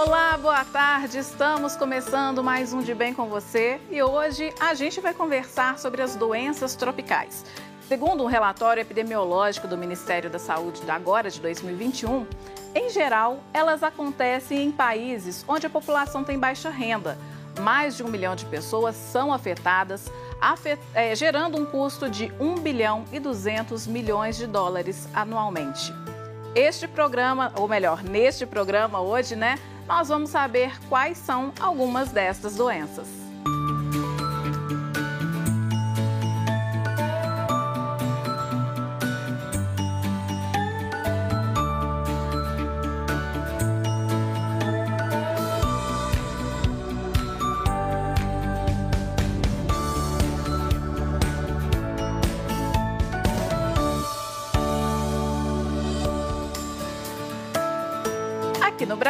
Olá, boa tarde. Estamos começando mais um De Bem com você e hoje a gente vai conversar sobre as doenças tropicais. Segundo um relatório epidemiológico do Ministério da Saúde da agora de 2021, em geral, elas acontecem em países onde a população tem baixa renda. Mais de um milhão de pessoas são afetadas, afet é, gerando um custo de 1 bilhão e 200 milhões de dólares anualmente. Este programa, ou melhor, neste programa hoje, né, nós vamos saber quais são algumas destas doenças.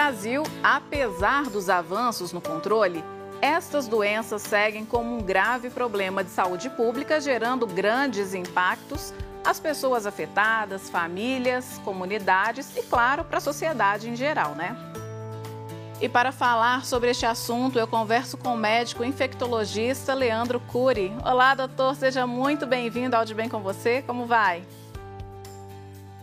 Brasil, apesar dos avanços no controle, estas doenças seguem como um grave problema de saúde pública, gerando grandes impactos às pessoas afetadas, famílias, comunidades e, claro, para a sociedade em geral, né? E para falar sobre este assunto, eu converso com o médico infectologista Leandro Cury. Olá, doutor, seja muito bem-vindo ao De Bem com você. Como vai?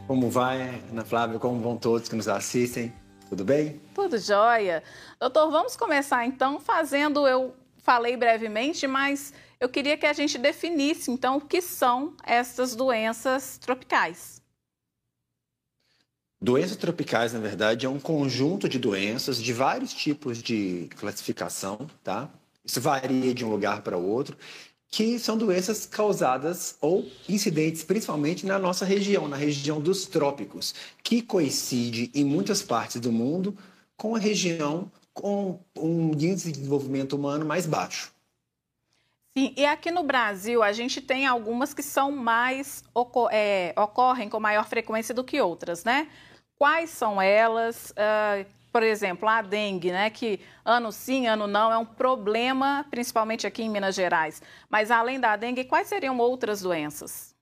Como vai, Ana Flávia? Como vão todos que nos assistem? Tudo bem? Tudo jóia. Doutor, vamos começar então fazendo, eu falei brevemente, mas eu queria que a gente definisse então o que são essas doenças tropicais. Doenças tropicais, na verdade, é um conjunto de doenças de vários tipos de classificação, tá? Isso varia de um lugar para outro, que são doenças causadas ou incidentes principalmente na nossa região, na região dos trópicos, que coincide em muitas partes do mundo com a região com um índice de desenvolvimento humano mais baixo. Sim, e aqui no Brasil a gente tem algumas que são mais é, ocorrem com maior frequência do que outras, né? Quais são elas? Uh, por exemplo, a dengue, né, que ano sim, ano não, é um problema, principalmente aqui em Minas Gerais. Mas além da dengue, quais seriam outras doenças?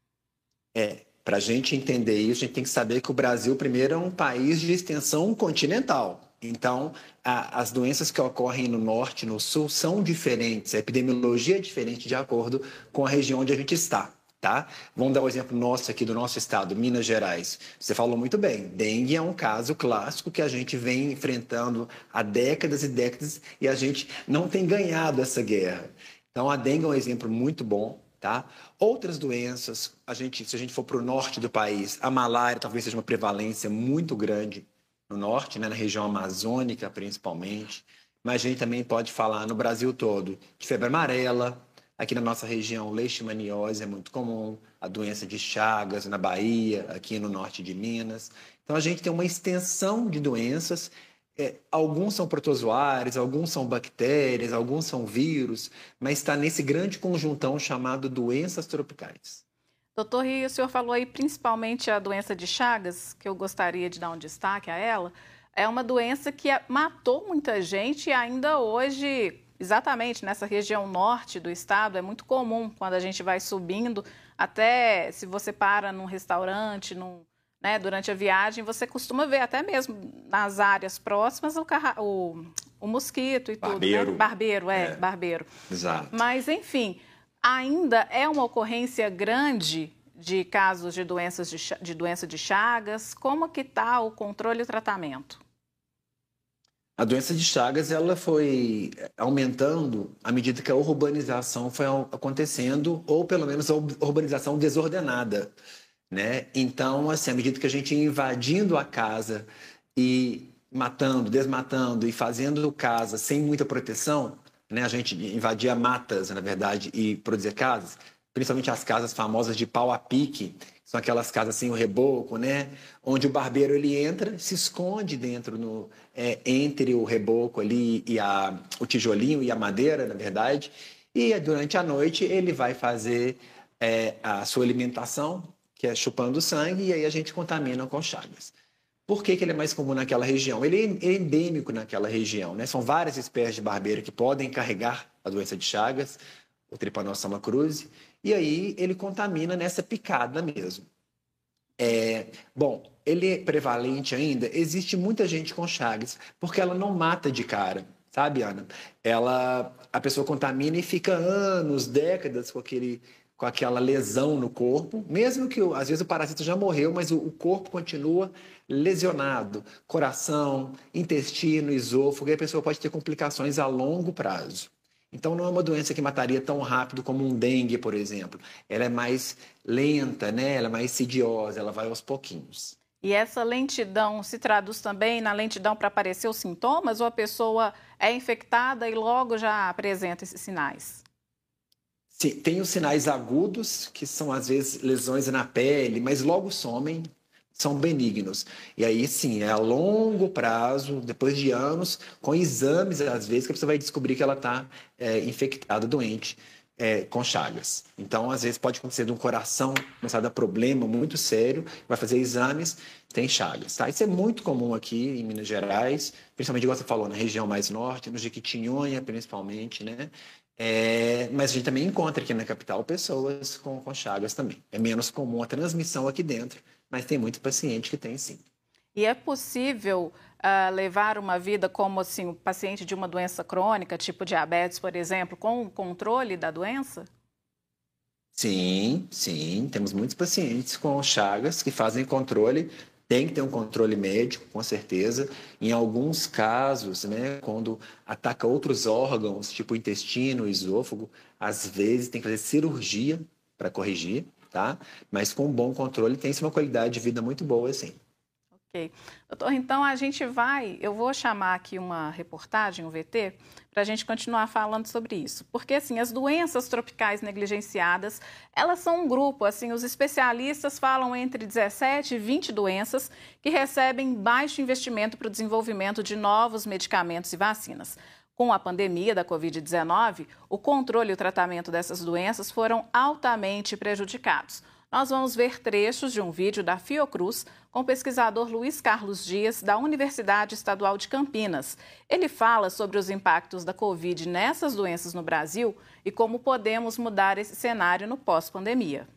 É, para a gente entender isso, a gente tem que saber que o Brasil, primeiro, é um país de extensão continental. Então, a, as doenças que ocorrem no norte e no sul são diferentes, a epidemiologia é diferente de acordo com a região onde a gente está. Tá? Vamos dar um exemplo nosso aqui do nosso estado, Minas Gerais. Você falou muito bem, dengue é um caso clássico que a gente vem enfrentando há décadas e décadas e a gente não tem ganhado essa guerra. Então a dengue é um exemplo muito bom, tá? Outras doenças, a gente, se a gente for para o norte do país, a malária talvez seja uma prevalência muito grande no norte, né, na região amazônica principalmente, mas a gente também pode falar no Brasil todo de febre amarela, Aqui na nossa região, leishmaniose é muito comum, a doença de Chagas na Bahia, aqui no norte de Minas. Então a gente tem uma extensão de doenças. É, alguns são protozoários, alguns são bactérias, alguns são vírus, mas está nesse grande conjuntão chamado doenças tropicais. Doutor Rio, o senhor falou aí principalmente a doença de Chagas, que eu gostaria de dar um destaque a ela. É uma doença que matou muita gente e ainda hoje Exatamente, nessa região norte do estado é muito comum quando a gente vai subindo, até se você para num restaurante, num, né, durante a viagem, você costuma ver até mesmo nas áreas próximas o, carra... o... o mosquito e barbeiro. tudo. Né? Barbeiro, é, é, barbeiro. Exato. Mas, enfim, ainda é uma ocorrência grande de casos de doenças de, de doença de Chagas. Como que está o controle e o tratamento? A doença de Chagas ela foi aumentando à medida que a urbanização foi acontecendo, ou pelo menos a urbanização desordenada. Né? Então, assim, à medida que a gente ia invadindo a casa e matando, desmatando e fazendo casa sem muita proteção, né? a gente invadia matas, na verdade, e produzia casas, principalmente as casas famosas de pau a pique, são aquelas casas sem o reboco, né? Onde o barbeiro ele entra, se esconde dentro no é, entre o reboco ali e a, o tijolinho e a madeira, na verdade. E durante a noite ele vai fazer é, a sua alimentação, que é chupando sangue, e aí a gente contamina com chagas. Por que, que ele é mais comum naquela região? Ele é endêmico naquela região, né? São várias espécies de barbeiro que podem carregar a doença de Chagas, o Trypanosoma cruzi, e aí ele contamina nessa picada mesmo. É, bom, ele é prevalente ainda? Existe muita gente com Chagas, porque ela não mata de cara, sabe, Ana? Ela, a pessoa contamina e fica anos, décadas com aquele com aquela lesão no corpo, mesmo que às vezes o parasita já morreu, mas o, o corpo continua lesionado, coração, intestino, esôfago, e a pessoa pode ter complicações a longo prazo. Então não é uma doença que mataria tão rápido como um dengue, por exemplo. Ela é mais lenta, né? Ela é mais insidiosa, ela vai aos pouquinhos. E essa lentidão se traduz também na lentidão para aparecer os sintomas ou a pessoa é infectada e logo já apresenta esses sinais? Sim, tem os sinais agudos, que são às vezes lesões na pele, mas logo somem, são benignos. E aí sim, é a longo prazo, depois de anos, com exames, às vezes, que a pessoa vai descobrir que ela está é, infectada, doente. É, com chagas. Então, às vezes, pode acontecer de um coração começar a dar problema muito sério, vai fazer exames, tem chagas. Tá? Isso é muito comum aqui em Minas Gerais, principalmente, igual você falou, na região mais norte, no Jequitinhonha, principalmente, né? É, mas a gente também encontra aqui na capital pessoas com, com chagas também. É menos comum a transmissão aqui dentro, mas tem muito paciente que tem sim. E é possível uh, levar uma vida como assim, o paciente de uma doença crônica, tipo diabetes, por exemplo, com o controle da doença? Sim, sim. Temos muitos pacientes com chagas que fazem controle tem que ter um controle médico, com certeza. Em alguns casos, né, quando ataca outros órgãos, tipo intestino, esôfago, às vezes tem que fazer cirurgia para corrigir, tá? Mas com um bom controle tem-se uma qualidade de vida muito boa, assim. Ok. Doutor, então a gente vai, eu vou chamar aqui uma reportagem, um VT, para a gente continuar falando sobre isso. Porque, assim, as doenças tropicais negligenciadas, elas são um grupo, assim, os especialistas falam entre 17 e 20 doenças que recebem baixo investimento para o desenvolvimento de novos medicamentos e vacinas. Com a pandemia da Covid-19, o controle e o tratamento dessas doenças foram altamente prejudicados. Nós vamos ver trechos de um vídeo da Fiocruz com o pesquisador Luiz Carlos Dias, da Universidade Estadual de Campinas. Ele fala sobre os impactos da Covid nessas doenças no Brasil e como podemos mudar esse cenário no pós-pandemia.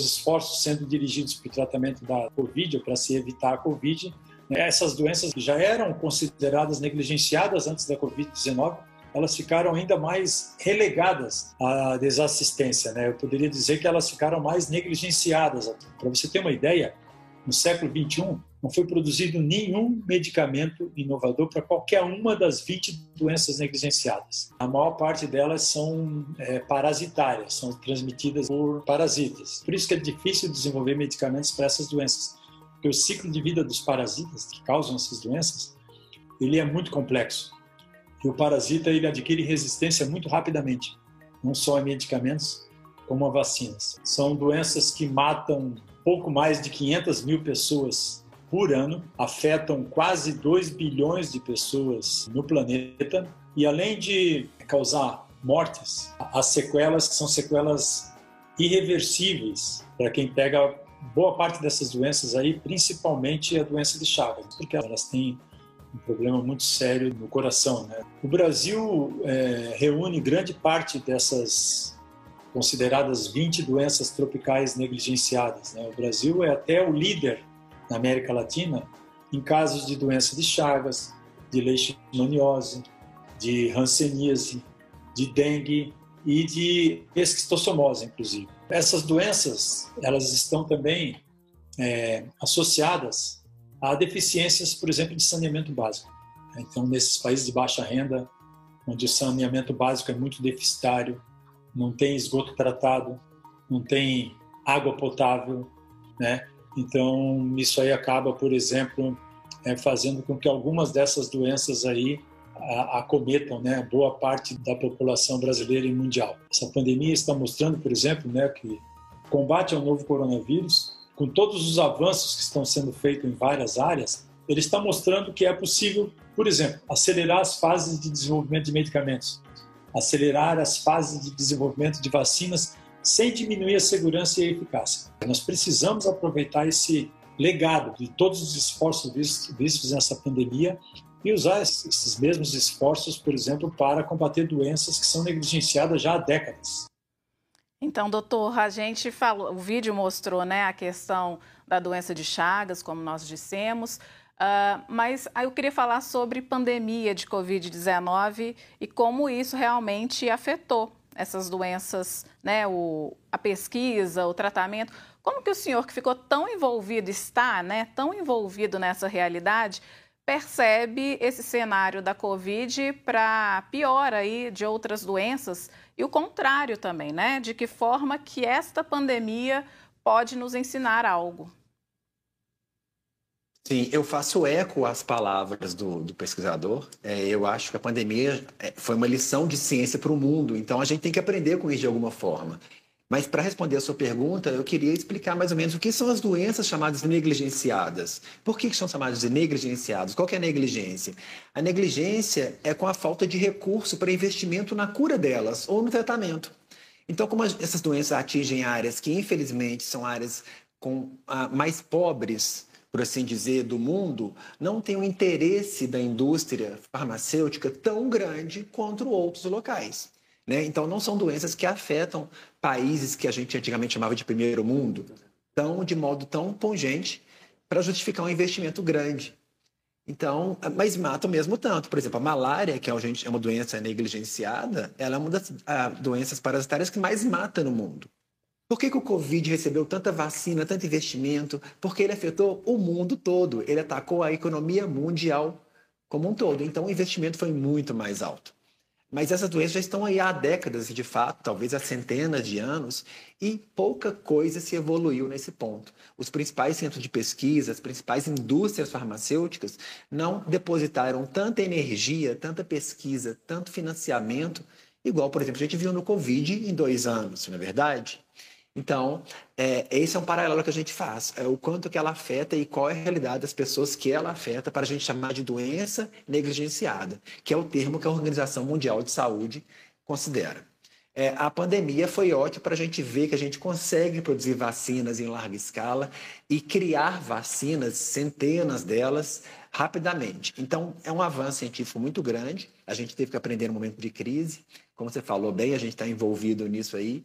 Os esforços sendo dirigidos para o tratamento da Covid, ou para se evitar a Covid, essas doenças que já eram consideradas negligenciadas antes da Covid-19, elas ficaram ainda mais relegadas à desassistência. Né? Eu poderia dizer que elas ficaram mais negligenciadas. Para você ter uma ideia, no século 21 não foi produzido nenhum medicamento inovador para qualquer uma das 20 doenças negligenciadas. A maior parte delas são é, parasitárias, são transmitidas por parasitas. Por isso que é difícil desenvolver medicamentos para essas doenças, porque o ciclo de vida dos parasitas que causam essas doenças, ele é muito complexo. Que o parasita ele adquire resistência muito rapidamente, não só a medicamentos, como a vacinas. São doenças que matam pouco mais de 500 mil pessoas por ano, afetam quase 2 bilhões de pessoas no planeta. E além de causar mortes, as sequelas são sequelas irreversíveis para quem pega boa parte dessas doenças aí, principalmente a doença de Chagas, porque elas têm um problema muito sério no coração. Né? O Brasil é, reúne grande parte dessas consideradas 20 doenças tropicais negligenciadas. Né? O Brasil é até o líder na América Latina em casos de doença de Chagas, de leishmaniose, de hanseníase, de dengue e de esquistossomose, inclusive. Essas doenças, elas estão também é, associadas a deficiências, por exemplo, de saneamento básico. Então, nesses países de baixa renda, onde o saneamento básico é muito deficitário, não tem esgoto tratado, não tem água potável, né? Então, isso aí acaba, por exemplo, é, fazendo com que algumas dessas doenças aí acometam né, boa parte da população brasileira e mundial. Essa pandemia está mostrando, por exemplo, né, que combate ao novo coronavírus com todos os avanços que estão sendo feitos em várias áreas, ele está mostrando que é possível, por exemplo, acelerar as fases de desenvolvimento de medicamentos, acelerar as fases de desenvolvimento de vacinas sem diminuir a segurança e a eficácia. Nós precisamos aproveitar esse legado de todos os esforços vistos nessa pandemia e usar esses mesmos esforços, por exemplo, para combater doenças que são negligenciadas já há décadas. Então, doutor, a gente falou, o vídeo mostrou né, a questão da doença de Chagas, como nós dissemos, uh, mas eu queria falar sobre pandemia de Covid-19 e como isso realmente afetou essas doenças, né, o, a pesquisa, o tratamento. Como que o senhor, que ficou tão envolvido, está né, tão envolvido nessa realidade, percebe esse cenário da Covid para pior aí de outras doenças e o contrário também, né? De que forma que esta pandemia pode nos ensinar algo? Sim, eu faço eco às palavras do, do pesquisador. É, eu acho que a pandemia é, foi uma lição de ciência para o mundo, então a gente tem que aprender com isso de alguma forma. Mas para responder a sua pergunta, eu queria explicar mais ou menos o que são as doenças chamadas negligenciadas. Por que são chamadas de negligenciadas? Qual é a negligência? A negligência é com a falta de recurso para investimento na cura delas ou no tratamento. Então, como essas doenças atingem áreas que, infelizmente, são áreas com, ah, mais pobres, por assim dizer, do mundo, não tem o interesse da indústria farmacêutica tão grande quanto outros locais. Né? Então, não são doenças que afetam países que a gente antigamente chamava de primeiro mundo, tão, de modo tão pungente para justificar um investimento grande. Então, mas matam mesmo tanto. Por exemplo, a malária, que é uma doença negligenciada, ela é uma das doenças parasitárias que mais mata no mundo. Por que, que, o Covid recebeu tanta vacina, tanto investimento? Porque ele afetou o mundo todo. Ele atacou a economia mundial como um todo. Então, o investimento foi muito mais alto. Mas essas doenças já estão aí há décadas, de fato, talvez há centenas de anos, e pouca coisa se evoluiu nesse ponto. Os principais centros de pesquisa, as principais indústrias farmacêuticas não depositaram tanta energia, tanta pesquisa, tanto financiamento, igual, por exemplo, a gente viu no Covid em dois anos, não é verdade? Então, é, esse é um paralelo que a gente faz, é o quanto que ela afeta e qual é a realidade das pessoas que ela afeta para a gente chamar de doença negligenciada, que é o termo que a Organização Mundial de Saúde considera. É, a pandemia foi ótima para a gente ver que a gente consegue produzir vacinas em larga escala e criar vacinas, centenas delas, rapidamente. Então, é um avanço científico muito grande. A gente teve que aprender no momento de crise. Como você falou bem, a gente está envolvido nisso aí.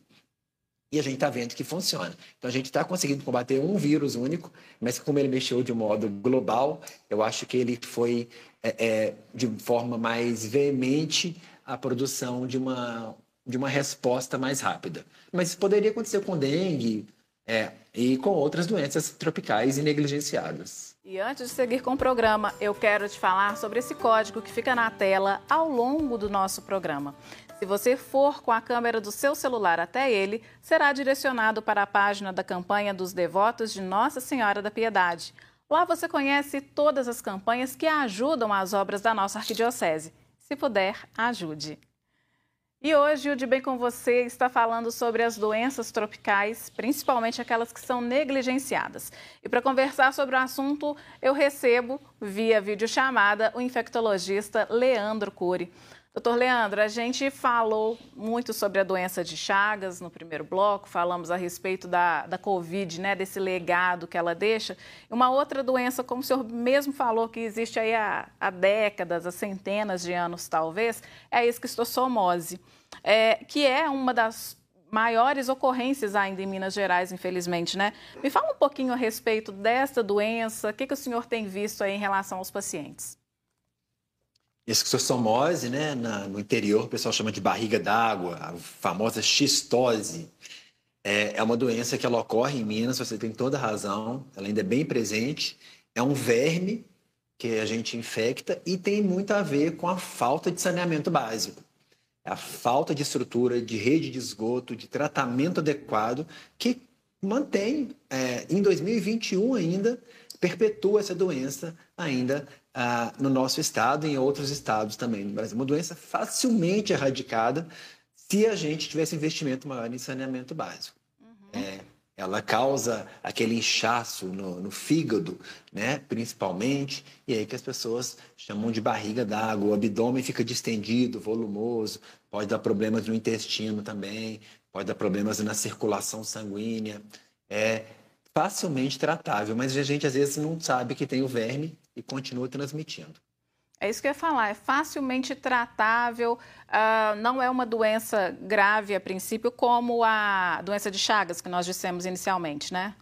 E a gente está vendo que funciona. Então a gente está conseguindo combater um vírus único, mas como ele mexeu de modo global, eu acho que ele foi é, é, de forma mais veemente a produção de uma, de uma resposta mais rápida. Mas isso poderia acontecer com dengue é, e com outras doenças tropicais e negligenciadas. E antes de seguir com o programa, eu quero te falar sobre esse código que fica na tela ao longo do nosso programa. Se você for com a câmera do seu celular até ele, será direcionado para a página da campanha dos devotos de Nossa Senhora da Piedade. Lá você conhece todas as campanhas que ajudam as obras da nossa arquidiocese. Se puder, ajude. E hoje o De Bem com Você está falando sobre as doenças tropicais, principalmente aquelas que são negligenciadas. E para conversar sobre o assunto, eu recebo, via videochamada, o infectologista Leandro Cury. Doutor Leandro, a gente falou muito sobre a doença de Chagas no primeiro bloco, falamos a respeito da, da Covid, né, desse legado que ela deixa. Uma outra doença, como o senhor mesmo falou, que existe aí há, há décadas, há centenas de anos talvez, é a esquistossomose, é, que é uma das maiores ocorrências ainda em Minas Gerais, infelizmente, né? Me fala um pouquinho a respeito dessa doença, o que, que o senhor tem visto aí em relação aos pacientes? Esquistossomose, né, na, no interior o pessoal chama de barriga d'água, a famosa xistose. É, é uma doença que ela ocorre em Minas, você tem toda a razão, ela ainda é bem presente. É um verme que a gente infecta e tem muito a ver com a falta de saneamento básico. A falta de estrutura, de rede de esgoto, de tratamento adequado, que mantém, é, em 2021 ainda, perpetua essa doença ainda ah, no nosso estado e em outros estados também no Brasil. Uma doença facilmente erradicada se a gente tivesse investimento maior em saneamento básico. Uhum. É, ela causa aquele inchaço no, no, fígado, né, principalmente, e aí que as pessoas chamam de barriga d'água. O abdômen fica distendido, volumoso, pode dar problemas no intestino também, pode dar problemas na circulação sanguínea. É facilmente tratável, mas a gente às vezes não sabe que tem o verme e continua transmitindo. É isso que eu ia falar, é facilmente tratável, uh, não é uma doença grave a princípio, como a doença de Chagas, que nós dissemos inicialmente, né?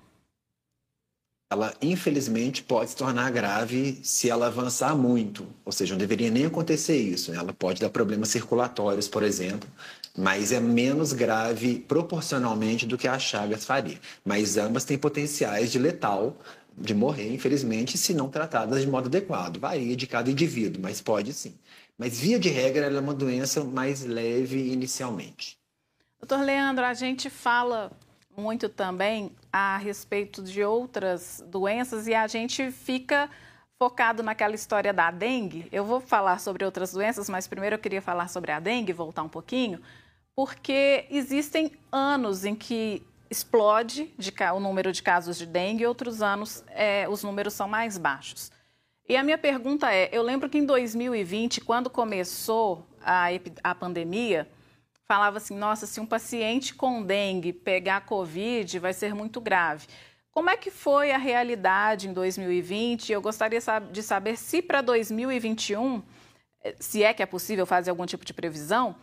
Ela, infelizmente, pode se tornar grave se ela avançar muito. Ou seja, não deveria nem acontecer isso. Ela pode dar problemas circulatórios, por exemplo, mas é menos grave proporcionalmente do que a Chagas faria. Mas ambas têm potenciais de letal de morrer, infelizmente, se não tratadas de modo adequado. Varia de cada indivíduo, mas pode sim. Mas, via de regra, ela é uma doença mais leve inicialmente. Doutor Leandro, a gente fala muito também a respeito de outras doenças e a gente fica focado naquela história da dengue. Eu vou falar sobre outras doenças, mas primeiro eu queria falar sobre a dengue, voltar um pouquinho, porque existem anos em que explode de, o número de casos de dengue e outros anos é, os números são mais baixos. E a minha pergunta é: eu lembro que em 2020, quando começou a, a pandemia, falava assim: nossa, se um paciente com dengue pegar Covid, vai ser muito grave. Como é que foi a realidade em 2020? Eu gostaria de saber se para 2021, eh, se é que é possível fazer algum tipo de previsão,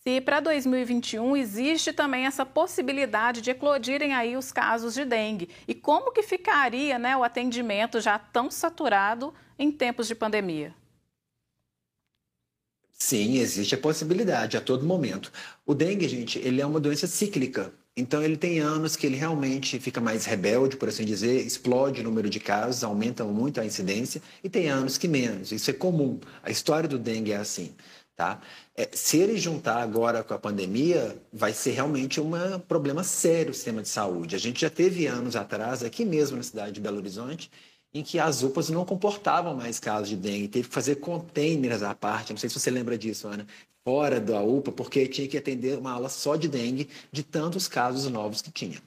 se para 2021 existe também essa possibilidade de eclodirem aí os casos de dengue e como que ficaria né, o atendimento já tão saturado em tempos de pandemia? Sim, existe a possibilidade a todo momento. O dengue, gente, ele é uma doença cíclica. Então, ele tem anos que ele realmente fica mais rebelde, por assim dizer, explode o número de casos, aumenta muito a incidência, e tem anos que menos. Isso é comum. A história do dengue é assim. Tá? É, se ele juntar agora com a pandemia, vai ser realmente um problema sério o sistema de saúde. A gente já teve anos atrás, aqui mesmo na cidade de Belo Horizonte, em que as UPAs não comportavam mais casos de dengue, teve que fazer containers à parte. Não sei se você lembra disso, Ana, fora da UPA, porque tinha que atender uma aula só de dengue, de tantos casos novos que tinha.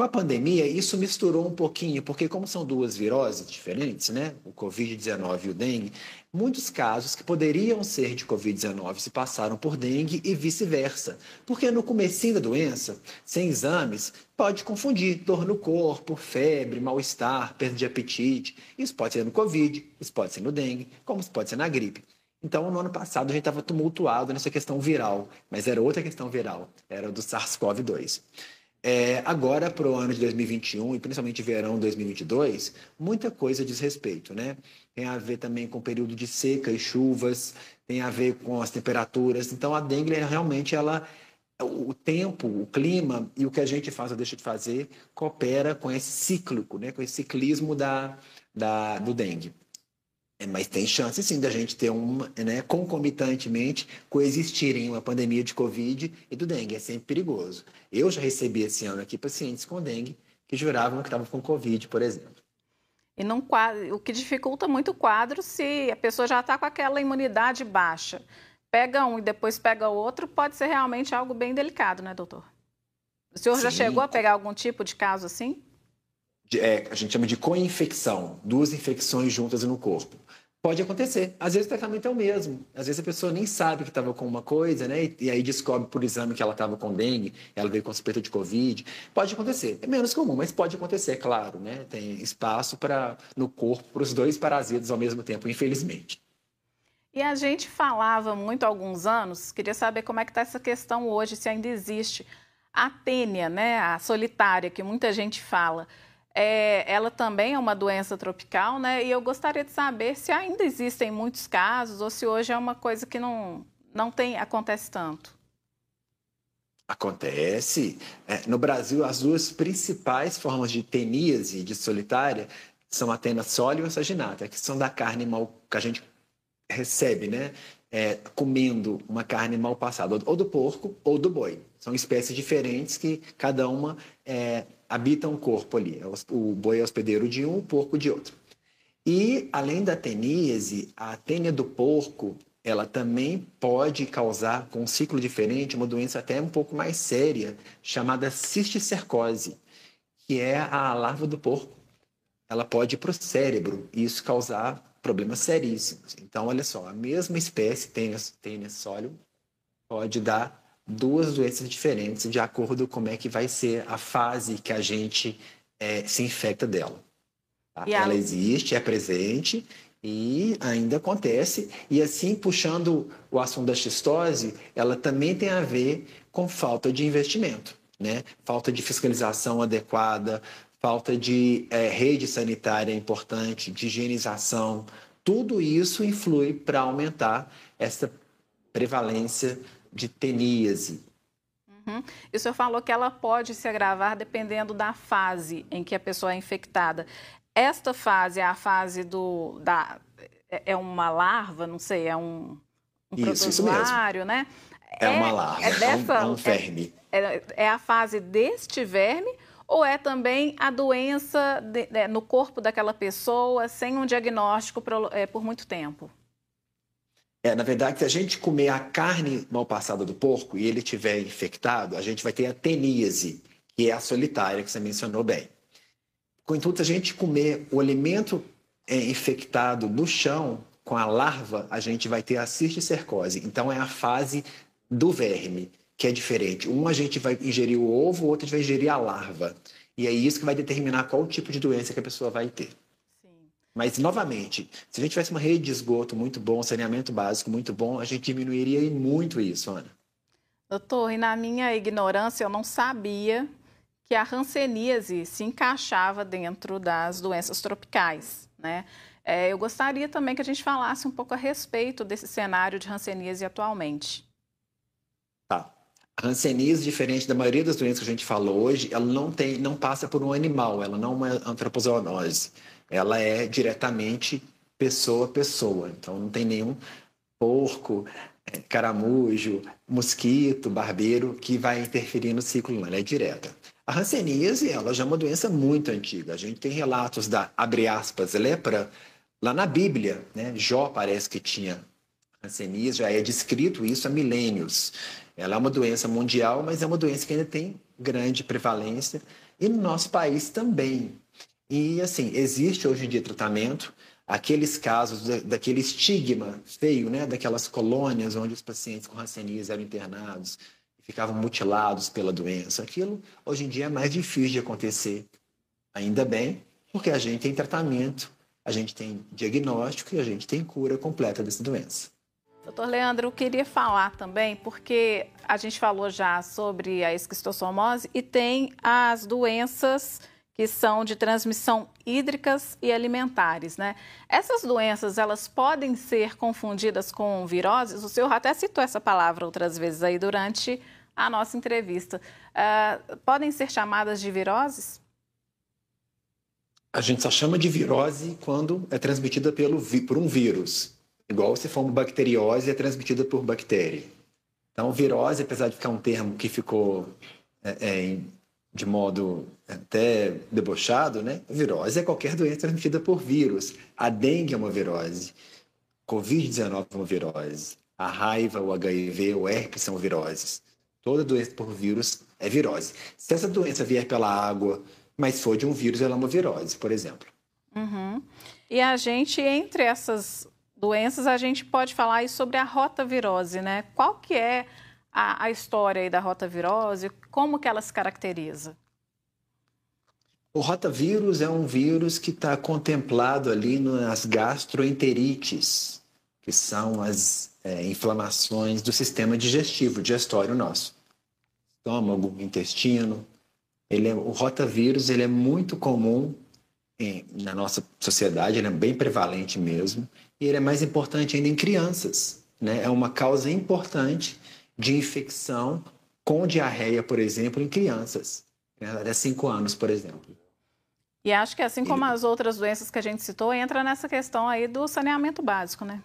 Com a pandemia, isso misturou um pouquinho, porque como são duas viroses diferentes, né, o Covid-19 e o dengue, muitos casos que poderiam ser de Covid-19 se passaram por dengue e vice-versa. Porque no comecinho da doença, sem exames, pode confundir dor no corpo, febre, mal-estar, perda de apetite. Isso pode ser no Covid, isso pode ser no dengue, como isso pode ser na gripe. Então, no ano passado, a gente estava tumultuado nessa questão viral, mas era outra questão viral, era do SARS-CoV-2. É, agora, para o ano de 2021 e principalmente verão 2022, muita coisa diz respeito, né? Tem a ver também com o período de seca e chuvas, tem a ver com as temperaturas. Então, a dengue realmente ela o tempo, o clima e o que a gente faz ou deixa de fazer coopera com esse cíclico, né? Com esse ciclismo da, da do dengue. É, mas tem chance sim da gente ter uma, né, concomitantemente coexistirem uma pandemia de Covid e do dengue. É sempre perigoso. Eu já recebi esse ano aqui pacientes com dengue que juravam que estavam com Covid, por exemplo. E não, o que dificulta muito o quadro se a pessoa já está com aquela imunidade baixa. Pega um e depois pega outro, pode ser realmente algo bem delicado, né, doutor? O senhor Sim. já chegou a pegar algum tipo de caso assim? É, a gente chama de co-infecção, duas infecções juntas no corpo. Pode acontecer. Às vezes o tratamento é o mesmo. Às vezes a pessoa nem sabe que estava com uma coisa, né? E, e aí descobre por exame que ela estava com dengue, ela veio com suspeita de Covid. Pode acontecer. É menos comum, mas pode acontecer, claro, né? Tem espaço para no corpo para os dois parasitas ao mesmo tempo, infelizmente. E a gente falava muito há alguns anos, queria saber como é que está essa questão hoje, se ainda existe. A tênia, né? A solitária, que muita gente fala é, ela também é uma doença tropical, né? E eu gostaria de saber se ainda existem muitos casos ou se hoje é uma coisa que não, não tem, acontece tanto. Acontece. É, no Brasil, as duas principais formas de teníase de solitária são a tena sólida e a saginata, que são da carne mal que a gente recebe, né? É, comendo uma carne mal passada, ou do porco ou do boi. São espécies diferentes que cada uma é, habita um corpo ali. É o boi é hospedeiro de um, o porco de outro. E, além da teníase, a tênia do porco, ela também pode causar, com um ciclo diferente, uma doença até um pouco mais séria, chamada cisticercose, que é a larva do porco. Ela pode ir para o cérebro e isso causar problemas seríssimos. Então, olha só, a mesma espécie, tênia, tênia pode dar duas doenças diferentes de acordo com como é que vai ser a fase que a gente é, se infecta dela. Tá? Ela existe, é presente E ainda acontece, e assim, puxando o assunto da xistose, ela também tem a ver com falta de investimento, né? Falta de fiscalização adequada, falta de é, rede sanitária importante, de higienização. Tudo isso influi para aumentar essa prevalência de teníase. Uhum. E o senhor falou que ela pode se agravar dependendo da fase em que a pessoa é infectada. Esta fase é a fase do. Da, é uma larva, não sei, é um, um isso, protozoário, né? É, é, uma larva, é, dessa, é um, é um verme. É, é, a fase deste verme ou é também a doença de, de, no corpo daquela pessoa sem um diagnóstico por, é, por muito tempo? É, na verdade, se a gente comer a carne mal passada do porco e ele tiver infectado, a gente vai ter a teníase, que é a solitária que você mencionou bem. Contudo, a gente comer o alimento é, infectado no chão, com a larva, a gente vai ter a cisticercose. Então, é a fase do verme, que é diferente. Um a gente vai ingerir o ovo, o outro a gente vai ingerir a larva. E é isso que vai determinar qual tipo de doença que a pessoa vai ter. Mas, novamente, se a gente tivesse uma rede de esgoto muito bom, saneamento básico muito bom, a gente diminuiria muito isso, Ana. Doutor, e na minha ignorância, eu não sabia que a hanseníase se encaixava dentro das doenças tropicais, né? É, eu gostaria também que a gente falasse um pouco a respeito desse cenário de hanseníase atualmente. Tá. A hanseníase, diferente da maioria das doenças que a gente falou hoje, ela não tem, não passa por um animal, ela não é uma antropozoonose. Ela é diretamente pessoa a pessoa. Então não tem nenhum porco, é, caramujo, mosquito, barbeiro que vai interferir no ciclo, não. Ela é direta. A hanseníase, ela já é uma doença muito antiga. A gente tem relatos da, abre aspas, lepra, lá na Bíblia, né? Jó parece que tinha hanseníase, já é descrito isso há milênios. Ela é uma doença mundial, mas é uma doença que ainda tem grande prevalência. E no nosso país também. E, assim, existe hoje em dia tratamento, aqueles casos daquele estigma feio, né? Daquelas colônias onde os pacientes com hanseníase eram internados ficavam mutilados pela doença. Aquilo hoje em dia é mais difícil de acontecer. Ainda bem, porque a gente tem tratamento, a gente tem diagnóstico e a gente tem cura completa dessa doença. Doutor Leandro, eu queria falar também, porque a gente falou já sobre a esquistossomose e tem as doenças que são de transmissão hídricas e alimentares, né? Essas doenças, elas podem ser confundidas com viroses? O senhor até citou essa palavra outras vezes aí durante a nossa entrevista. Uh, podem ser chamadas de viroses? A gente só chama de virose quando é transmitida pelo, por um vírus. Igual se for uma bacteriose, é transmitida por bactéria. Então, virose, apesar de ficar um termo que ficou é, é, de modo até debochado, né? Virose é qualquer doença transmitida por vírus. A dengue é uma virose. Covid-19 é uma virose. A raiva, o HIV, o herpes são viroses. Toda doença por vírus é virose. Se essa doença vier pela água, mas for de um vírus, ela é uma virose, por exemplo. Uhum. E a gente, entre essas doenças, a gente pode falar sobre a rotavirose, né? Qual que é a, a história da rotavirose? Como que ela se caracteriza? O rotavírus é um vírus que está contemplado ali nas gastroenterites, que são as é, inflamações do sistema digestivo, digestório nosso. Estômago, intestino. Ele é, o rotavírus ele é muito comum em, na nossa sociedade, ele é bem prevalente mesmo, e ele é mais importante ainda em crianças. Né? É uma causa importante de infecção com diarreia, por exemplo, em crianças, né? até 5 anos, por exemplo. E acho que assim como as outras doenças que a gente citou, entra nessa questão aí do saneamento básico, né?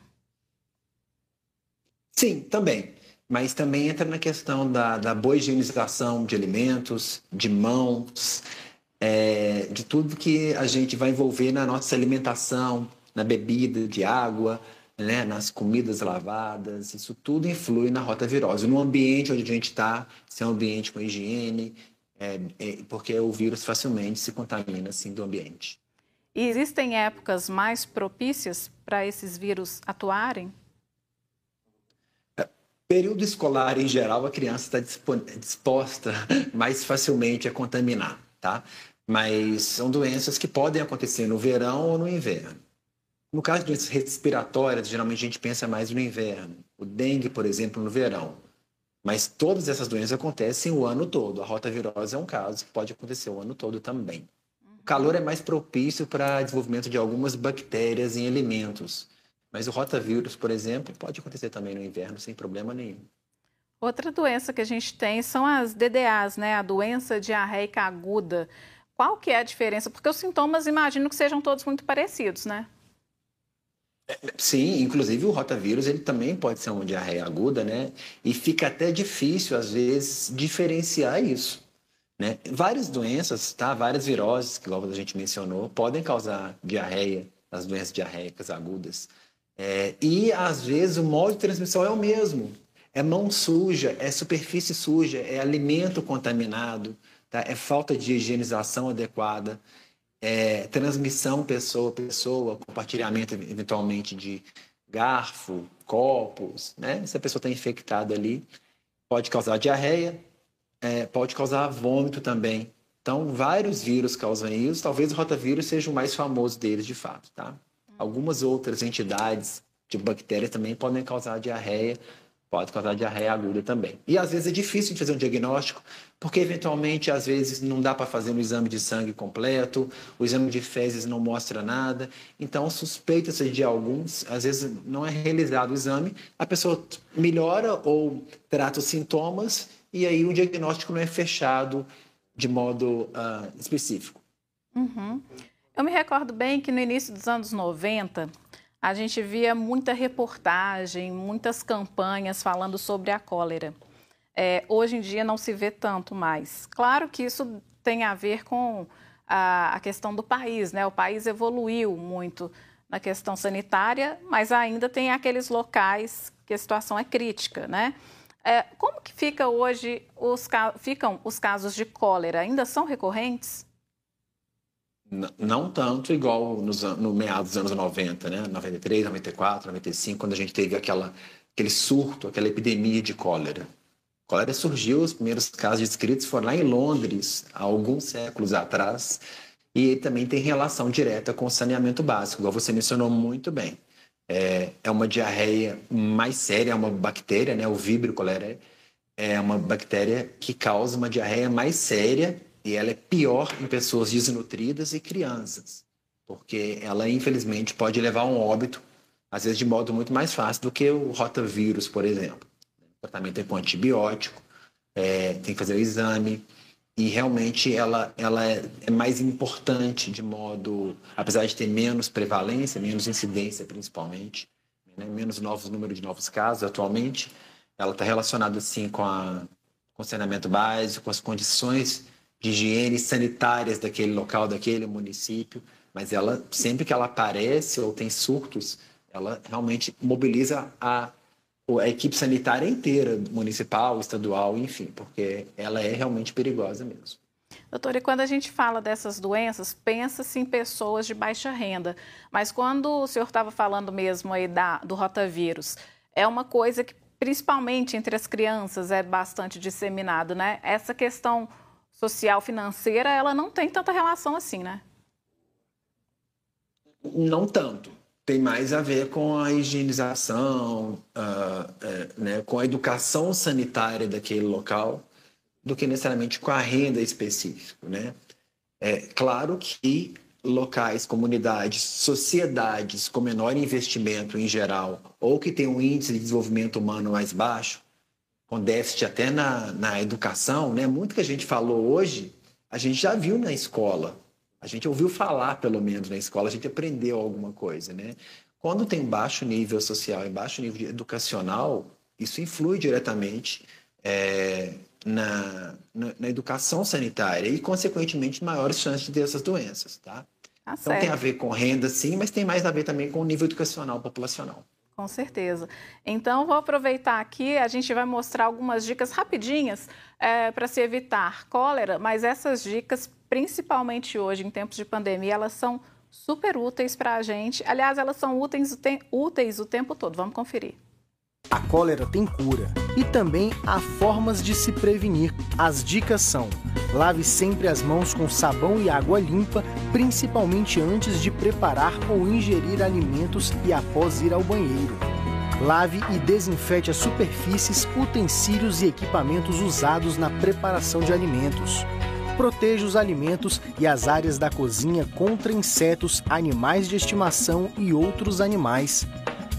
Sim, também. Mas também entra na questão da, da boa higienização de alimentos, de mãos, é, de tudo que a gente vai envolver na nossa alimentação, na bebida de água, né, nas comidas lavadas. Isso tudo influi na rotavirose. No ambiente onde a gente está, se é um ambiente com higiene, é, é, porque o vírus facilmente se contamina assim do ambiente. E existem épocas mais propícias para esses vírus atuarem? Período escolar, em geral, a criança está disposta mais facilmente a contaminar, tá? Mas são doenças que podem acontecer no verão ou no inverno. No caso de doenças respiratórias, geralmente a gente pensa mais no inverno. O dengue, por exemplo, no verão. Mas todas essas doenças acontecem o ano todo. A rotavirose é um caso que pode acontecer o ano todo também. O calor é mais propício para desenvolvimento de algumas bactérias em alimentos. Mas o rotavírus, por exemplo, pode acontecer também no inverno sem problema nenhum. Outra doença que a gente tem são as DDAs, né? A doença diarreica aguda. Qual que é a diferença? Porque os sintomas imagino que sejam todos muito parecidos, né? Sim, inclusive o rotavírus ele também pode ser uma diarreia aguda, né? E fica até difícil às vezes diferenciar isso, né? Várias doenças, tá? Várias viroses, que igual a gente mencionou, podem causar diarreia, as doenças diarreicas agudas. É, e às vezes o modo de transmissão é o mesmo. É mão suja, é superfície suja, é alimento contaminado, tá? É falta de higienização adequada é, transmissão pessoa a pessoa, compartilhamento eventualmente de garfo, copos, né? Se a pessoa está infectada ali, pode causar diarreia, é, pode causar vômito também. Então, vários vírus causam isso. Talvez o rotavírus seja o mais famoso deles, de fato, tá? Algumas outras entidades de bactérias também podem causar diarreia pode causar diarreia aguda também. E às vezes é difícil de fazer um diagnóstico, porque eventualmente às vezes não dá para fazer um exame de sangue completo, o exame de fezes não mostra nada, então suspeita-se de alguns, às vezes não é realizado o exame, a pessoa melhora ou trata os sintomas e aí o diagnóstico não é fechado de modo uh, específico. Uhum. Eu me recordo bem que no início dos anos 90, a gente via muita reportagem, muitas campanhas falando sobre a cólera. É, hoje em dia não se vê tanto mais. Claro que isso tem a ver com a, a questão do país, né? O país evoluiu muito na questão sanitária, mas ainda tem aqueles locais que a situação é crítica, né? É, como que fica hoje os, ficam os casos de cólera? Ainda são recorrentes? Não tanto igual nos, no meados dos anos 90, né? 93, 94, 95, quando a gente teve aquela, aquele surto, aquela epidemia de cólera. A cólera surgiu, os primeiros casos descritos foram lá em Londres, há alguns séculos atrás, e também tem relação direta com o saneamento básico, igual você mencionou muito bem. É, é uma diarreia mais séria, é uma bactéria, né? O vibrio cholerae é uma bactéria que causa uma diarreia mais séria e ela é pior em pessoas desnutridas e crianças, porque ela, infelizmente, pode levar a um óbito, às vezes de modo muito mais fácil do que o rotavírus, por exemplo. O tratamento é com antibiótico, é, tem que fazer o exame, e realmente ela, ela é, é, mais importante de modo, apesar de ter menos prevalência, menos incidência principalmente, né, menos novos números de novos casos atualmente, ela está relacionada sim com, a, com o saneamento básico, com as condições de higiene sanitárias daquele local, daquele município, mas ela sempre que ela aparece ou tem surtos, ela realmente mobiliza a, a equipe sanitária inteira, municipal, estadual, enfim, porque ela é realmente perigosa mesmo. Doutora, e quando a gente fala dessas doenças, pensa-se em pessoas de baixa renda. Mas quando o senhor estava falando mesmo aí da, do rotavírus, é uma coisa que, principalmente entre as crianças, é bastante disseminado, né? Essa questão social financeira, ela não tem tanta relação assim, né? Não tanto. Tem mais a ver com a higienização, uh, né, com a educação sanitária daquele local, do que necessariamente com a renda específica, né? É claro que locais, comunidades, sociedades com menor investimento em geral, ou que tem um índice de desenvolvimento humano mais baixo, com déficit até na, na educação, né? Muito que a gente falou hoje, a gente já viu na escola. A gente ouviu falar, pelo menos, na escola, a gente aprendeu alguma coisa, né? Quando tem baixo nível social e baixo nível educacional, isso influi diretamente é, na, na, na, educação sanitária e, consequentemente, maiores chances de ter essas doenças, tá? tá então certo. tem a ver com renda, sim, mas tem mais a ver também com o nível educacional populacional. Com certeza. Então, vou aproveitar aqui, a gente vai mostrar algumas dicas rapidinhas é, para se evitar cólera, mas essas dicas, principalmente hoje, em tempos de pandemia, elas são super úteis para a gente. Aliás, elas são úteis úteis o tempo todo. Vamos conferir. A cólera tem cura e também há formas de se prevenir. As dicas são: lave sempre as mãos com sabão e água limpa, principalmente antes de preparar ou ingerir alimentos e após ir ao banheiro. Lave e desinfete as superfícies, utensílios e equipamentos usados na preparação de alimentos. Proteja os alimentos e as áreas da cozinha contra insetos, animais de estimação e outros animais.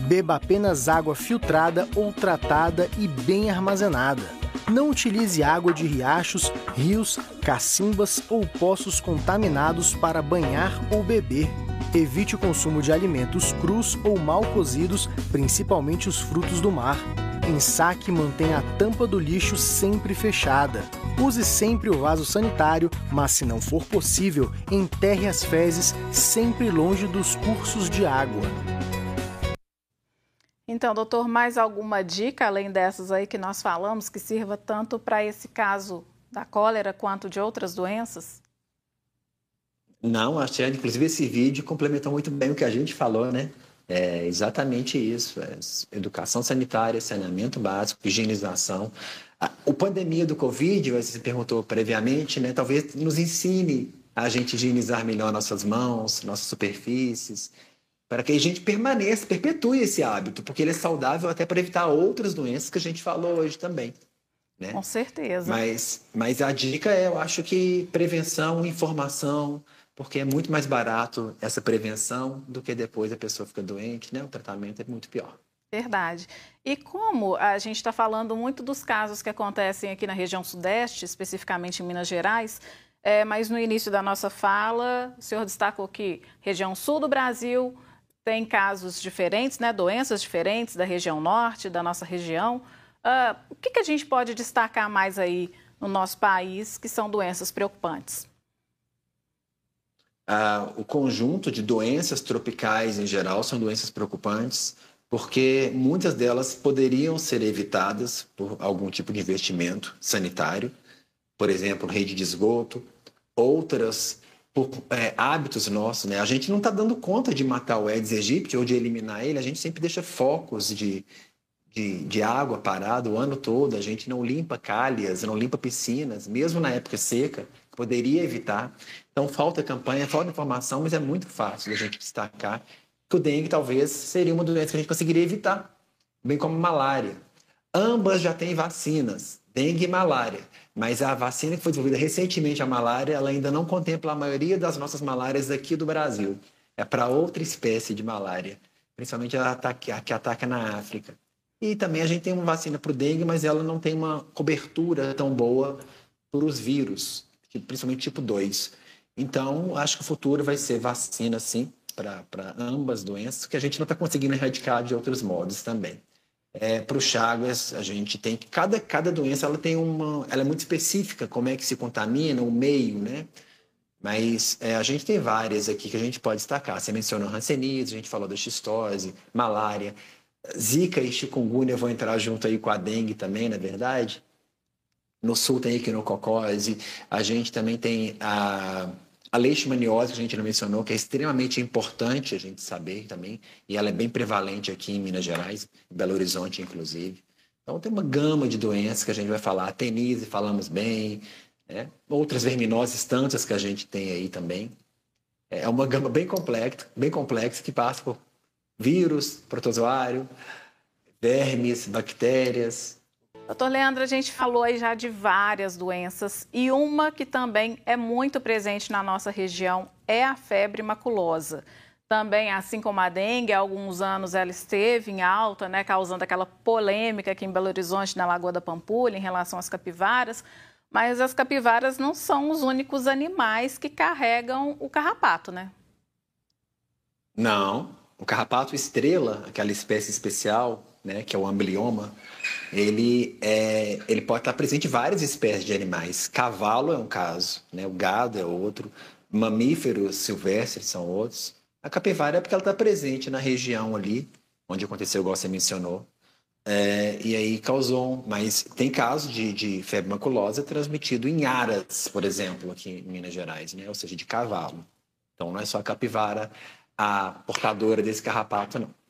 Beba apenas água filtrada ou tratada e bem armazenada. Não utilize água de riachos, rios, cacimbas ou poços contaminados para banhar ou beber. Evite o consumo de alimentos crus ou mal cozidos, principalmente os frutos do mar. Em saque, mantenha a tampa do lixo sempre fechada. Use sempre o vaso sanitário, mas se não for possível, enterre as fezes sempre longe dos cursos de água. Então, doutor, mais alguma dica além dessas aí que nós falamos que sirva tanto para esse caso da cólera quanto de outras doenças? Não, achei, inclusive esse vídeo complementou muito bem o que a gente falou, né? É exatamente isso: é educação sanitária, saneamento básico, higienização. A pandemia do Covid, você perguntou previamente, né? Talvez nos ensine a gente higienizar melhor nossas mãos, nossas superfícies, para que a gente permaneça, perpetue esse hábito, porque ele é saudável até para evitar outras doenças que a gente falou hoje também. Né? Com certeza. Mas, mas a dica é, eu acho que prevenção, informação, porque é muito mais barato essa prevenção do que depois a pessoa fica doente, né? O tratamento é muito pior. Verdade. E como a gente está falando muito dos casos que acontecem aqui na região sudeste, especificamente em Minas Gerais, é, mas no início da nossa fala, o senhor destacou que região sul do Brasil tem casos diferentes, né, doenças diferentes da região norte, da nossa região. Uh, o que, que a gente pode destacar mais aí no nosso país que são doenças preocupantes? ah, o conjunto de doenças tropicais em geral são doenças preocupantes, porque muitas delas poderiam ser evitadas por algum tipo de investimento sanitário, por exemplo, rede de esgoto, outras por é, hábitos nossos. Né? A gente não está dando conta de matar o Aedes aegypti ou de eliminar ele, a gente sempre deixa focos de, de, de, água parado o ano todo, a gente não limpa calhas, não limpa piscinas, mesmo na época seca, poderia evitar. Então, falta campanha, falta informação, mas é muito fácil a gente destacar que o dengue talvez seria uma doença que a gente conseguiria evitar, bem como malária. Ambas já têm vacinas, dengue e malária, mas a vacina que foi desenvolvida recentemente, a malária, ela ainda não contempla a maioria das nossas malárias aqui do Brasil. É para outra espécie de malária, principalmente a, a que ataca na África. E também a gente tem uma vacina para o dengue, mas ela não tem uma cobertura tão boa para os vírus, principalmente tipo 2. Então, acho que o futuro vai ser vacina, sim, para ambas doenças, que a gente não está conseguindo erradicar de outros modos também. É, para o Chagas, a gente tem que cada, cada doença ela tem uma, ela é muito específica, como é que se contamina, o meio, né? Mas é, a gente tem várias aqui que a gente pode destacar. Você mencionou Hanseníase, a gente falou da xistose, malária, Zika e chikungunya vão entrar junto aí com a dengue também, na é verdade. No sul tem equinococose, a gente também tem a a leishmaniose, que a gente não mencionou, que é extremamente importante a gente saber também, e ela é bem prevalente aqui em Minas Gerais, em Belo Horizonte, inclusive. Então, tem uma gama de doenças que a gente vai falar. Tenise, falamos bem, né? outras verminoses, tantas que a gente tem aí também. É uma gama bem complexa, bem complexa que passa por vírus, protozoário, vermes, bactérias, Doutor Leandro, a gente falou aí já de várias doenças e uma que também é muito presente na nossa região é a febre maculosa. Também, assim como a dengue, há alguns anos ela esteve em alta, né, causando aquela polêmica aqui em Belo Horizonte, na Lagoa da Pampulha, em relação às capivaras. Mas as capivaras não são os únicos animais que carregam o carrapato, né? Não. O carrapato estrela, aquela espécie especial, né, que é o amblioma, ele, é, ele pode estar presente em várias espécies de animais. Cavalo é um caso, né, o gado é outro, mamíferos silvestres são outros. A capivara é porque ela está presente na região ali, onde aconteceu, igual você mencionou, é, e aí causou. Mas tem casos de, de, febre maculosa transmitido em aras, por exemplo, aqui em Minas Gerais, né? ou seja, de cavalo. Então não é só a capivara a portadora desse carrapato, não.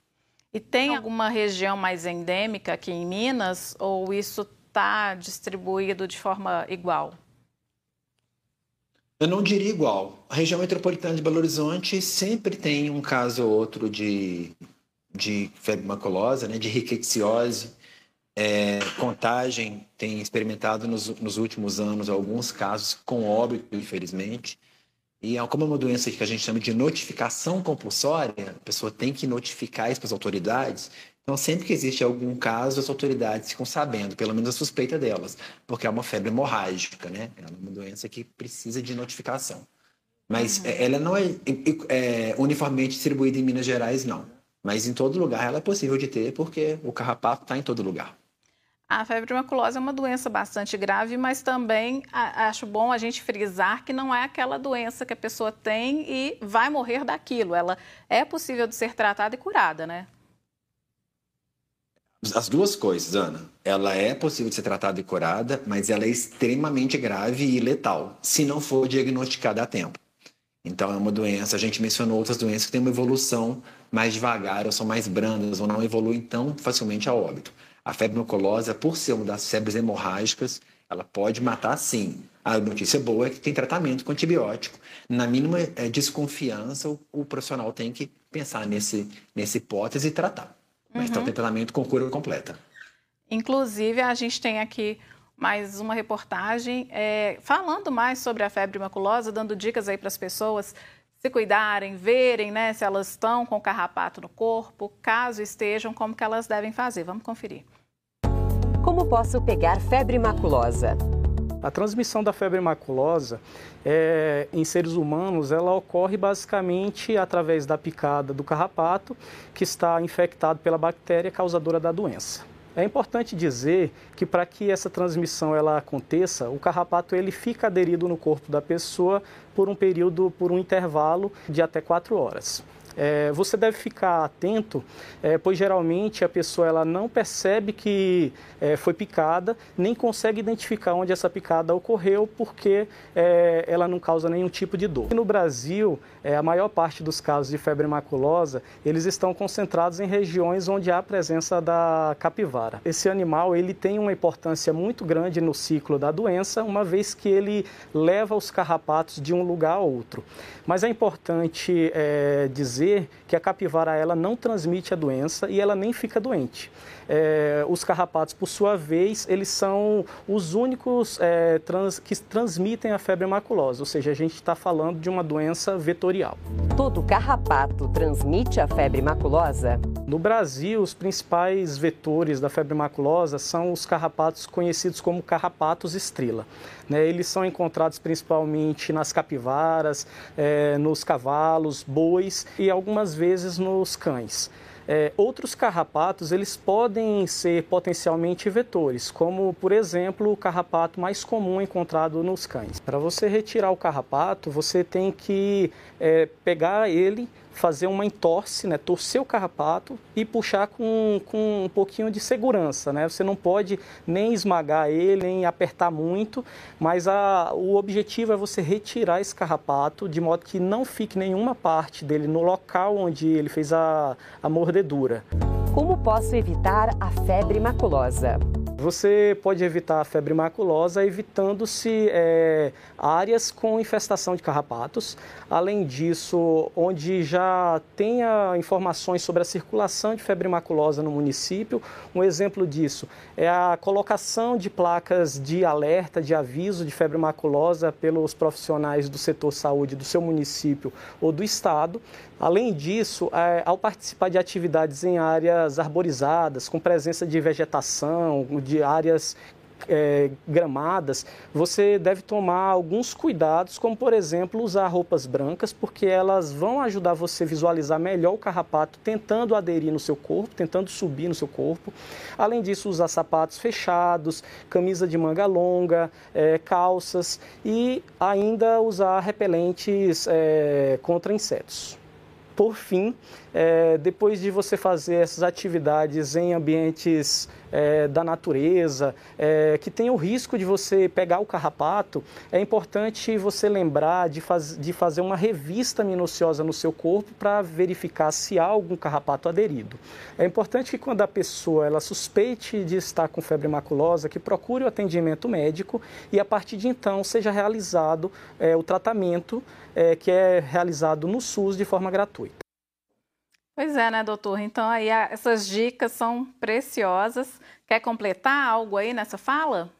E tem alguma região mais endêmica aqui em Minas ou isso está distribuído de forma igual? Eu não diria igual. A região metropolitana de Belo Horizonte sempre tem um caso ou outro de, de febre maculosa, né, de rickettsiose. É, contagem tem experimentado nos, nos últimos anos alguns casos com óbito, infelizmente. E é como é uma doença que a gente chama de notificação compulsória, a pessoa tem que notificar isso para as autoridades. Então, sempre que existe algum caso, as autoridades ficam sabendo, pelo menos a suspeita delas, porque é uma febre hemorrágica, né? É uma doença que precisa de notificação. Mas uhum. ela não é, é, uniformemente distribuída em Minas Gerais, não. Mas em todo lugar ela é possível de ter, porque o carrapato está em todo lugar. A febre maculosa é uma doença bastante grave, mas também acho bom a gente frisar que não é aquela doença que a pessoa tem e vai morrer daquilo. Ela é possível de ser tratada e curada, né? As duas coisas, Ana. Ela é possível de ser tratada e curada, mas ela é extremamente grave e letal, se não for diagnosticada a tempo. Então, é uma doença, a gente mencionou outras doenças que têm uma evolução mais devagar, ou são mais brandas, ou não evoluem tão facilmente a óbito. A febre maculosa, por ser uma das febres hemorrágicas, ela pode matar sim. A notícia boa é que tem tratamento com antibiótico. Na mínima é, desconfiança, o, o, profissional tem que pensar nesse, nessa hipótese e tratar. Mas uhum. então tem tratamento com cura completa. Inclusive, a gente tem aqui mais uma reportagem é, falando mais sobre a febre maculosa, dando dicas aí para as pessoas se cuidarem, verem né, se elas estão com carrapato no corpo, caso estejam, como que elas devem fazer. Vamos conferir. Como posso pegar febre maculosa? A transmissão da febre maculosa é, em seres humanos ela ocorre basicamente através da picada do carrapato que está infectado pela bactéria causadora da doença. É importante dizer que para que essa transmissão ela aconteça, o carrapato ele fica aderido no corpo da pessoa por um período, por um intervalo de até quatro horas. É, você deve ficar atento, é, pois geralmente a pessoa ela não percebe que é, foi picada, nem consegue identificar onde essa picada ocorreu, porque é, ela não causa nenhum tipo de dor. no Brasil, é, a maior parte dos casos de febre maculosa, eles estão concentrados em regiões onde há a presença da capivara. Esse animal ele tem uma importância muito grande no ciclo da doença, uma vez que ele leva os carrapatos de um lugar a outro. Mas é importante é, dizer que a capivara ela não transmite a doença e ela nem fica doente. É, os carrapatos, por sua vez, eles são os únicos é, trans, que transmitem a febre maculosa, ou seja, a gente está falando de uma doença vetorial. Todo carrapato transmite a febre maculosa? No Brasil, os principais vetores da febre maculosa são os carrapatos conhecidos como carrapatos estrela. Né? Eles são encontrados principalmente nas capivaras, é, nos cavalos, bois e algumas vezes nos cães. É, outros carrapatos eles podem ser potencialmente vetores, como por exemplo o carrapato mais comum encontrado nos cães. Para você retirar o carrapato, você tem que é, pegar ele, fazer uma entorse, né, torcer o carrapato e puxar com, com um pouquinho de segurança. Né? Você não pode nem esmagar ele, nem apertar muito, mas a, o objetivo é você retirar esse carrapato de modo que não fique nenhuma parte dele no local onde ele fez a, a mordedura. Como posso evitar a febre maculosa? Você pode evitar a febre maculosa evitando-se é, áreas com infestação de carrapatos. Além disso, onde já tenha informações sobre a circulação de febre maculosa no município. Um exemplo disso é a colocação de placas de alerta, de aviso de febre maculosa pelos profissionais do setor saúde do seu município ou do estado. Além disso, é, ao participar de atividades em áreas arborizadas, com presença de vegetação, de áreas é, gramadas, você deve tomar alguns cuidados, como por exemplo usar roupas brancas, porque elas vão ajudar você a visualizar melhor o carrapato tentando aderir no seu corpo, tentando subir no seu corpo. Além disso, usar sapatos fechados, camisa de manga longa, é, calças e ainda usar repelentes é, contra insetos. Por fim, é, depois de você fazer essas atividades em ambientes é, da natureza, é, que tem o risco de você pegar o carrapato, é importante você lembrar de, faz, de fazer uma revista minuciosa no seu corpo para verificar se há algum carrapato aderido. É importante que quando a pessoa ela suspeite de estar com febre maculosa, que procure o atendimento médico e a partir de então seja realizado é, o tratamento é, que é realizado no SUS de forma gratuita. Pois é, né, doutor? Então, aí essas dicas são preciosas. Quer completar algo aí nessa fala?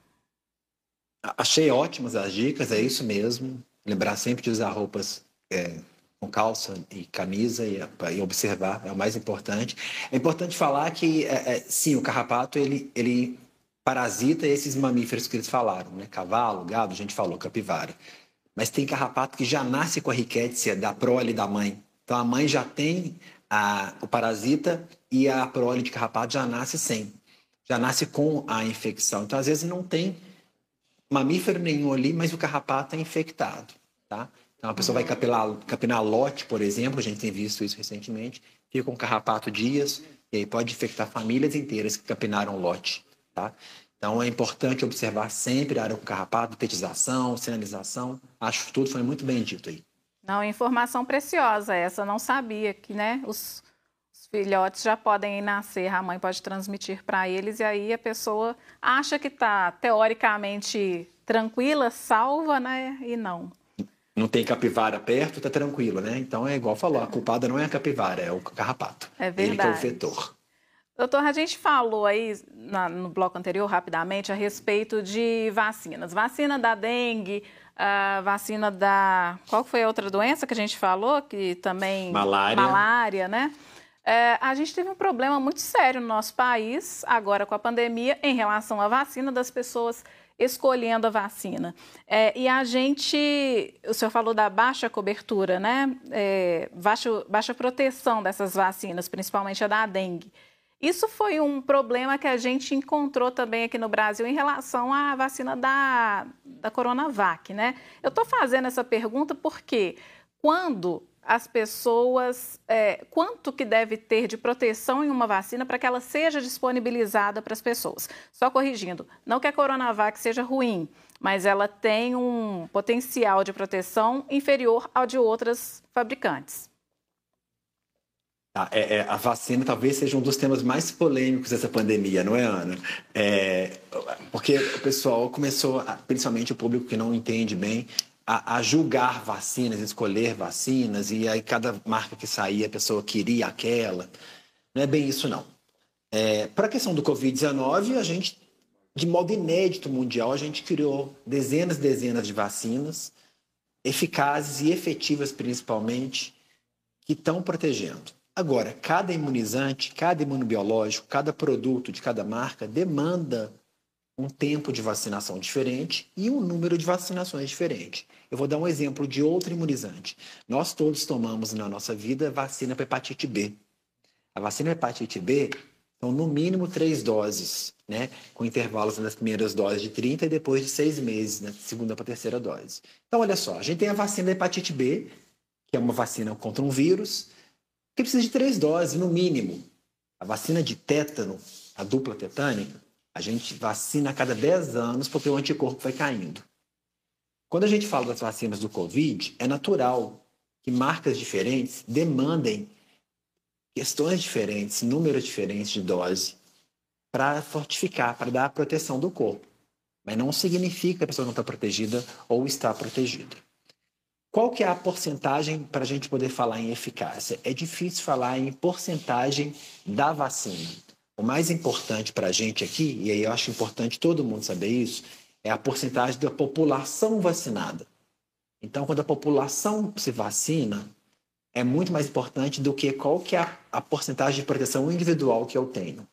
Achei ótimas as dicas, é isso mesmo. Lembrar sempre de usar roupas é, com calça e camisa e, e, observar, é o mais importante. É importante falar que, é, é, sim, o carrapato, ele, ele parasita esses mamíferos que eles falaram, né? Cavalo, gado, a gente falou, capivara. Mas tem carrapato que já nasce com a riquétia da prole da mãe. Então a mãe já tem a, o parasita e a prole de carrapato já nasce sem. Já nasce com a infecção. Então às vezes não tem mamífero nenhum ali, mas o carrapato é infectado, tá? Então a pessoa vai capilar, capinar lote, por exemplo, a gente tem visto isso recentemente, fica com carrapato dias, e aí pode infectar famílias inteiras que capinaram lote, tá? Então é importante observar sempre a área com carrapato, tetização, sinalização. Acho que tudo foi muito bem dito aí. Não, informação preciosa essa, não sabia que, né, os, os filhotes já podem nascer, a mãe pode transmitir para eles e aí a pessoa acha que está teoricamente tranquila, salva, né, e não. Não tem capivara perto, tá tranquilo, né? Então é igual falou, a culpada não é a capivara, é o carrapato. É verdade. Ele que é o vetor. Doutor, a gente falou aí na, no bloco anterior, rapidamente, a respeito de vacinas. Vacina da dengue, a vacina da. Qual foi a outra doença que a gente falou? Que também. Malária. Malária, né? É, a gente teve um problema muito sério no nosso país, agora com a pandemia, em relação à vacina das pessoas escolhendo a vacina. É, e a gente, o senhor falou da baixa cobertura, né? É, baixa, baixa proteção dessas vacinas, principalmente a da dengue. Isso foi um problema que a gente encontrou também aqui no Brasil em relação à vacina da, da Coronavac, né? Eu estou fazendo essa pergunta porque quando as pessoas, é, quanto que deve ter de proteção em uma vacina para que ela seja disponibilizada para as pessoas? Só corrigindo, não que a Coronavac seja ruim, mas ela tem um potencial de proteção inferior ao de outras fabricantes. A, é, é, a vacina talvez seja um dos temas mais polêmicos dessa pandemia, não é, Ana? É, porque o pessoal começou, principalmente o público que não entende bem, a, a, julgar vacinas, escolher vacinas, e aí cada marca que saía a pessoa queria aquela. Não é bem isso, não. É, Para a questão do Covid-19, a gente, de modo inédito mundial, a gente criou dezenas e dezenas de vacinas, eficazes e efetivas principalmente, que estão protegendo. Agora, cada imunizante, cada imunobiológico, cada produto de cada marca demanda um tempo de vacinação diferente e um número de vacinações diferente. Eu vou dar um exemplo de outro imunizante. Nós todos tomamos na nossa vida vacina para hepatite B. A vacina hepatite B são no mínimo três doses, né? com intervalos nas primeiras doses de 30 e depois de seis meses, na segunda para terceira dose. Então, olha só, a gente tem a vacina da hepatite B, que é uma vacina contra um vírus, que precisa de três doses, no mínimo. A vacina de tétano, a dupla tetânica, a gente vacina a cada 10 anos porque o anticorpo vai caindo. Quando a gente fala das vacinas do Covid, é natural que marcas diferentes demandem questões diferentes, números diferentes de dose para fortificar, para dar a proteção do corpo. Mas não significa que a pessoa não está protegida ou está protegida. Qual que é a porcentagem para a gente poder falar em eficácia? É difícil falar em porcentagem da vacina. O mais importante para a gente aqui, e aí eu acho importante todo mundo saber isso, é a porcentagem da população vacinada. Então, quando a população se vacina, é muito mais importante do que qual que é a, a porcentagem de proteção individual que eu tenho.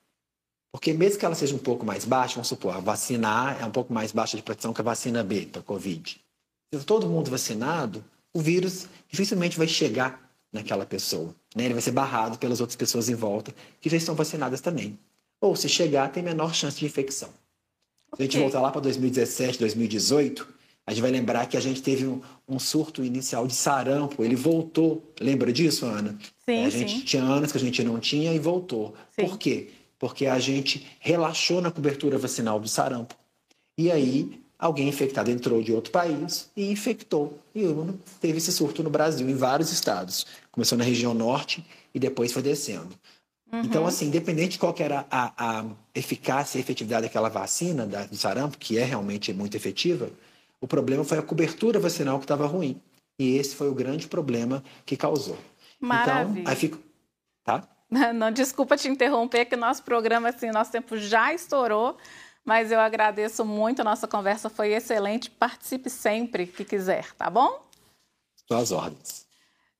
Porque mesmo que ela seja um pouco mais baixa, vamos supor, a vacina A é um pouco mais baixa de proteção que a vacina B para Covid. Todo mundo vacinado, o vírus dificilmente vai chegar naquela pessoa. Né? Ele vai ser barrado pelas outras pessoas em volta que já estão vacinadas também. Ou, se chegar, tem menor chance de infecção. Se a gente voltar lá para 2017, 2018, A gente vai lembrar que a gente teve um, um surto inicial de sarampo, ele voltou. Lembra disso, Ana? Sim, a gente sim. tinha anos que a gente não tinha e voltou. Sim. Por quê? Porque a gente relaxou na cobertura vacinal do sarampo. E aí, alguém infectado entrou de outro país e infectou. E teve esse surto no Brasil, em vários estados. Começou na região norte e depois foi descendo. Então, assim, independente de qual que era a, a eficácia e efetividade daquela vacina da, do sarampo, que é realmente muito efetiva, o problema foi a cobertura vacinal que estava ruim. E esse foi o grande problema que causou. Maravilha. Então, aí fica... Tá? Não, desculpa te interromper, que nosso programa, assim, nosso tempo já estourou, mas eu agradeço muito, a nossa conversa foi excelente. Participe sempre que quiser, tá bom? Suas ordens.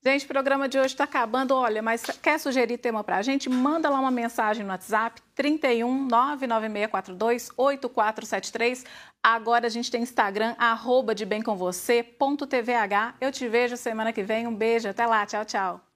Gente, o programa de hoje está acabando. Olha, mas quer sugerir tema para a gente? Manda lá uma mensagem no WhatsApp, 31 99642 8473. Agora a gente tem Instagram, arroba de bem com você, ponto TVH. Eu te vejo semana que vem. Um beijo, até lá, tchau, tchau.